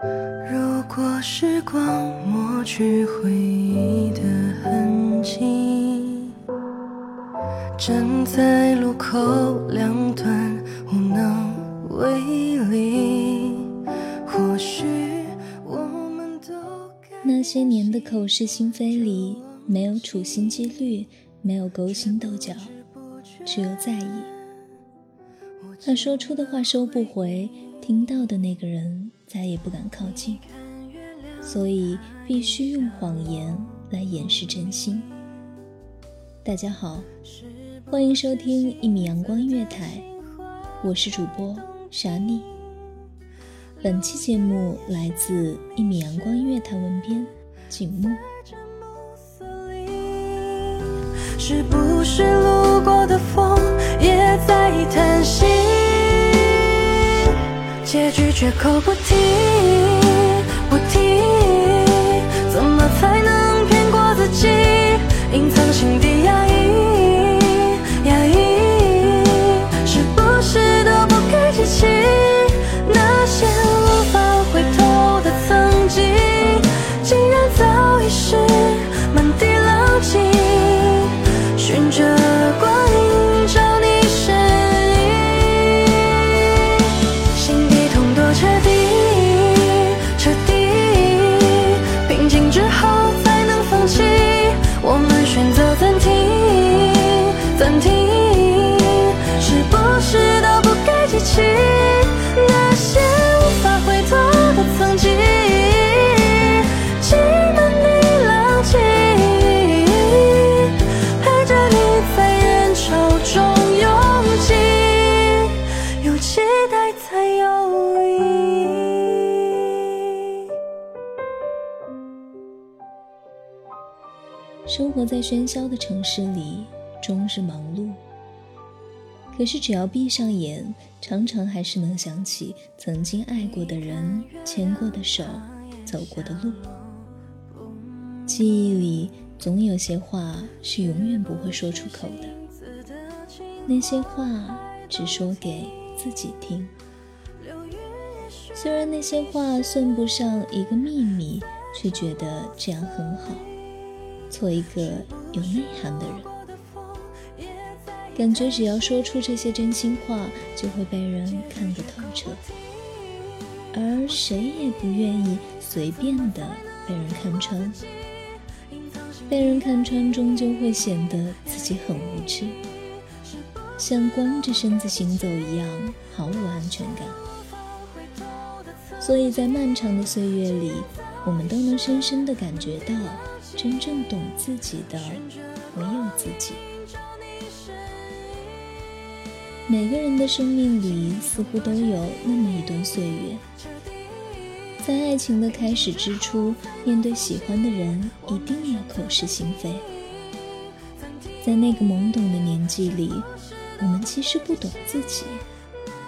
如果时光抹去回忆的痕迹，站在路口两端无能为力，或许我们都那些年的口是心非里，没有处心积虑，没有勾心斗角，只有在意。他说出的话收不回，听到的那个人再也不敢靠近。所以必须用谎言来掩饰真心。大家好，欢迎收听一米阳光音乐台，我是主播傻妮。本期节目来自一米阳光音乐台文编景木。是不是路过的风也在叹息？结局绝口不提。在喧嚣的城市里，终日忙碌。可是只要闭上眼，常常还是能想起曾经爱过的人、牵过的手、走过的路。记忆里总有些话是永远不会说出口的，那些话只说给自己听。虽然那些话算不上一个秘密，却觉得这样很好。做一个有内涵的人，感觉只要说出这些真心话，就会被人看得透彻。而谁也不愿意随便的被人看穿，被人看穿终究会显得自己很无知，像光着身子行走一样毫无安全感。所以在漫长的岁月里，我们都能深深的感觉到。真正懂自己的，唯有自己。每个人的生命里，似乎都有那么一段岁月，在爱情的开始之初，面对喜欢的人，一定要口是心非。在那个懵懂的年纪里，我们其实不懂自己，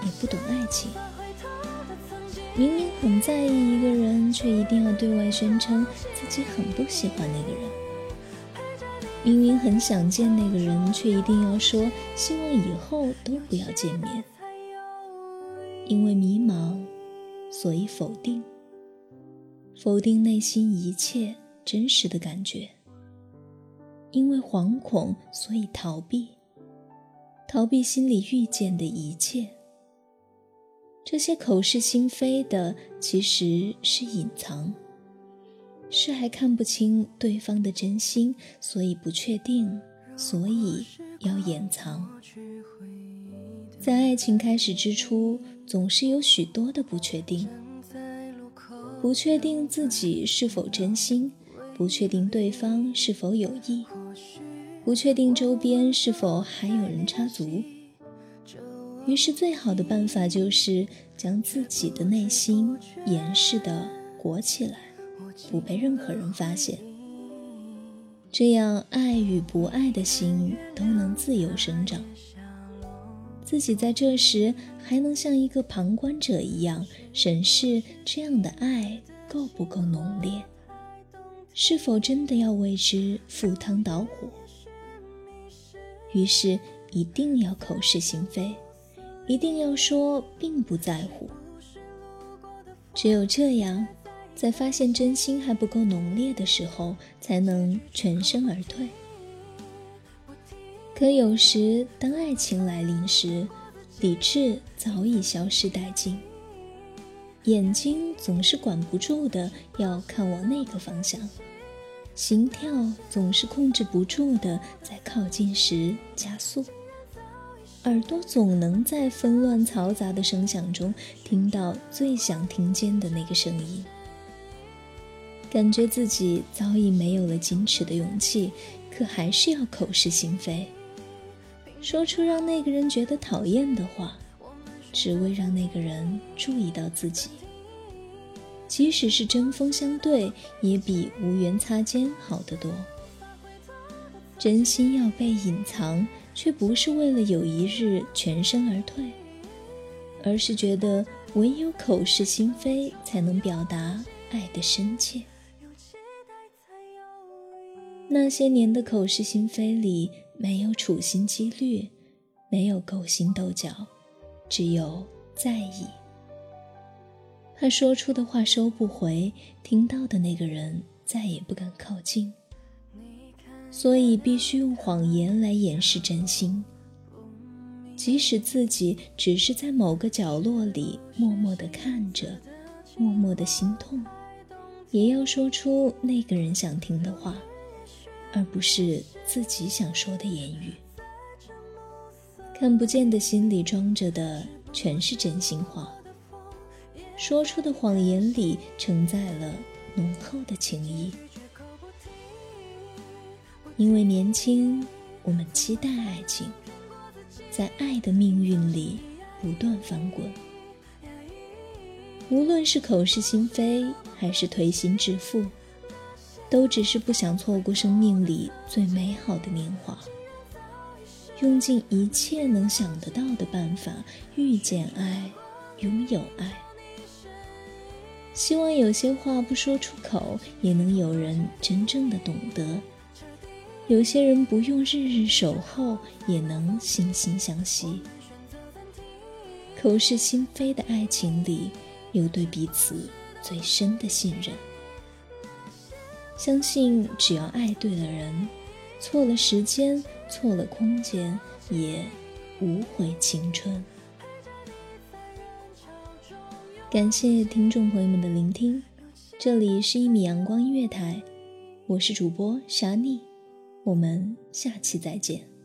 也不懂爱情。明明很在意一个人，却一定要对外宣称自己很不喜欢那个人；明明很想见那个人，却一定要说希望以后都不要见面。因为迷茫，所以否定，否定内心一切真实的感觉；因为惶恐，所以逃避，逃避心里遇见的一切。这些口是心非的，其实是隐藏，是还看不清对方的真心，所以不确定，所以要掩藏。在爱情开始之初，总是有许多的不确定：不确定自己是否真心，不确定对方是否有意，不确定周边是否还有人插足。于是，最好的办法就是将自己的内心严实的裹起来，不被任何人发现。这样，爱与不爱的心都能自由生长。自己在这时还能像一个旁观者一样审视这样的爱够不够浓烈，是否真的要为之赴汤蹈火。于是，一定要口是心非。一定要说并不在乎，只有这样，在发现真心还不够浓烈的时候，才能全身而退。可有时，当爱情来临时，理智早已消失殆尽，眼睛总是管不住的要看往那个方向，心跳总是控制不住的在靠近时加速。耳朵总能在纷乱嘈杂的声响中听到最想听见的那个声音，感觉自己早已没有了矜持的勇气，可还是要口是心非，说出让那个人觉得讨厌的话，只为让那个人注意到自己。即使是针锋相对，也比无缘擦肩好得多。真心要被隐藏。却不是为了有一日全身而退，而是觉得唯有口是心非，才能表达爱的深切。那些年的口是心非里，没有处心积虑，没有勾心斗角，只有在意。怕说出的话收不回，听到的那个人再也不敢靠近。所以必须用谎言来掩饰真心，即使自己只是在某个角落里默默地看着，默默的心痛，也要说出那个人想听的话，而不是自己想说的言语。看不见的心里装着的全是真心话，说出的谎言里承载了浓厚的情谊。因为年轻，我们期待爱情，在爱的命运里不断翻滚。无论是口是心非，还是推心置腹，都只是不想错过生命里最美好的年华，用尽一切能想得到的办法遇见爱，拥有爱。希望有些话不说出口，也能有人真正的懂得。有些人不用日日守候，也能心心相惜。口是心非的爱情里，有对彼此最深的信任。相信只要爱对了人，错了时间，错了空间，也无悔青春。感谢听众朋友们的聆听，这里是一米阳光音乐台，我是主播沙妮。我们下期再见。